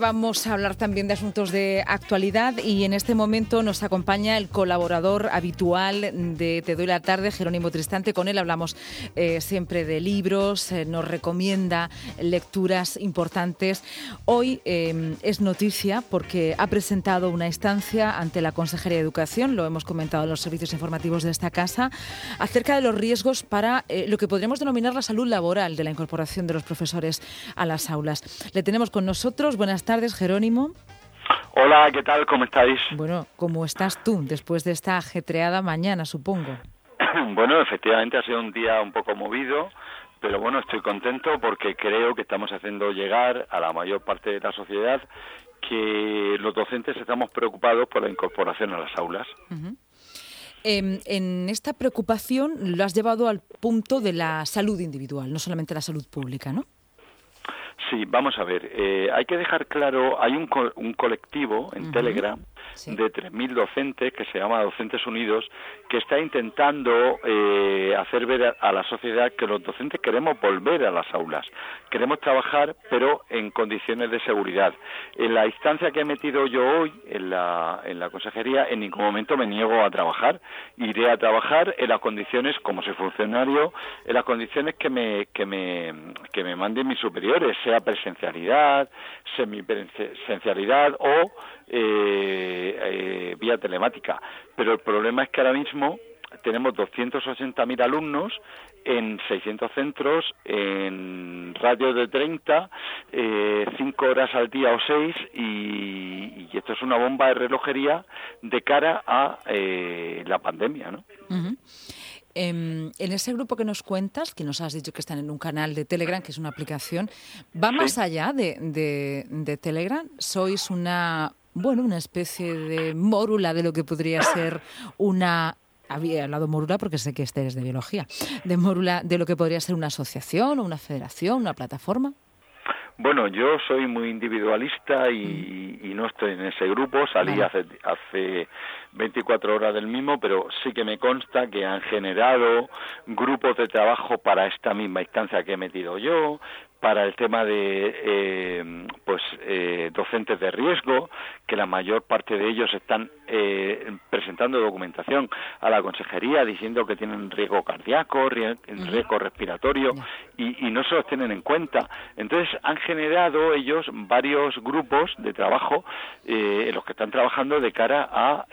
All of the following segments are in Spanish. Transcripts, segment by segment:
Vamos a hablar también de asuntos de actualidad y en este momento nos acompaña el colaborador habitual de Te doy la tarde, Jerónimo Tristante. Con él hablamos eh, siempre de libros, eh, nos recomienda lecturas importantes. Hoy eh, es noticia porque ha presentado una instancia ante la Consejería de Educación, lo hemos comentado en los servicios informativos de esta casa, acerca de los riesgos para lo que podríamos denominar la salud laboral de la incorporación de los profesores a las aulas. Le tenemos con nosotros. Buenas tardes tardes, Jerónimo. Hola, ¿qué tal? ¿Cómo estáis? Bueno, ¿cómo estás tú después de esta ajetreada mañana, supongo? bueno, efectivamente ha sido un día un poco movido, pero bueno, estoy contento porque creo que estamos haciendo llegar a la mayor parte de la sociedad que los docentes estamos preocupados por la incorporación a las aulas. Em, en esta preocupación lo has llevado al punto de la salud individual, no solamente la salud pública, ¿no? Sí, vamos a ver. Eh, hay que dejar claro, hay un, un colectivo en Telegram de 3.000 docentes que se llama Docentes Unidos, que está intentando eh, hacer ver a, la sociedad que los docentes queremos volver a las aulas, queremos trabajar, pero en condiciones de seguridad. En la instancia que he metido yo hoy en la, en la consejería, en ningún momento me niego a trabajar. Iré a trabajar en las condiciones, como soy funcionario, en las condiciones que me, que me, que me manden mis superiores, sea presencialidad, semipresencialidad o eh, eh, vía telemática. Pero el problema es que ahora mismo tenemos 280.000 alumnos en 600 centros, en radio de 30, eh, 5 horas al día o 6, y, esto es una bomba de relojería de cara a eh, la pandemia, ¿no? Em, en ese grupo que nos cuentas, que nos has dicho que están en un canal de Telegram, que es una aplicación, ¿va más allá de, de, Telegram? ¿Sois una, bueno, una especie de mórula de lo que podría ser una había hablado mórula porque sé que este es de biología, de mórula de lo que podría ser una asociación, una federación, una plataforma. Bueno, yo soy muy individualista y, no estoy en ese grupo. Salí hace, hace 24 horas del mismo, pero sí que me consta que han generado grupos de trabajo para esta misma instancia que he metido yo, para el tema de eh, pues eh, docentes de riesgo que la mayor parte de ellos están eh, presentando documentación a la consejería diciendo que tienen riesgo cardíaco riesgo respiratorio y, y, no se los tienen en cuenta. Entonces han generado ellos varios grupos de trabajo en los que están trabajando de cara a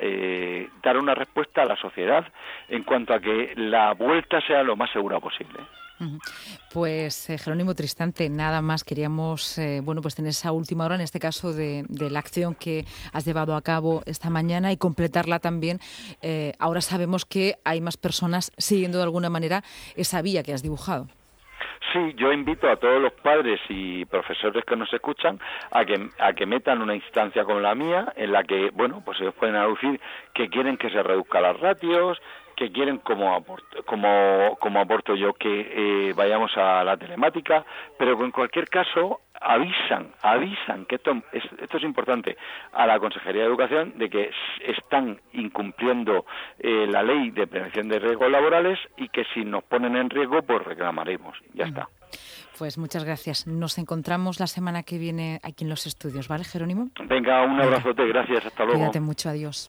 dar una respuesta a la sociedad en cuanto a que la vuelta sea lo más segura posible pues eh, Jerónimo Tristante, nada más queríamos eh, bueno pues tener esa última hora en este caso de, la acción que has llevado a cabo esta mañana y completarla también. Eh, ahora sabemos que hay más personas siguiendo de alguna manera esa vía que has dibujado. Sí, yo invito a todos los padres y profesores que nos escuchan a que, a que metan una instancia como la mía en la que, bueno, pues ellos pueden aducir que quieren que se reduzcan las ratios, que quieren como aporto, como, como aporto yo que eh, vayamos a la telemática, pero en cualquier caso avisan, avisan que esto es, esto es importante a la Consejería de Educación de que están incumpliendo eh, la ley de prevención de riesgos laborales y que si nos ponen en riesgo pues reclamaremos. Ya está. Pues muchas gracias. Nos encontramos la semana que viene aquí en los estudios, ¿vale, Jerónimo? Venga, un abrazote, gracias, hasta luego. Cuídate mucho, adiós.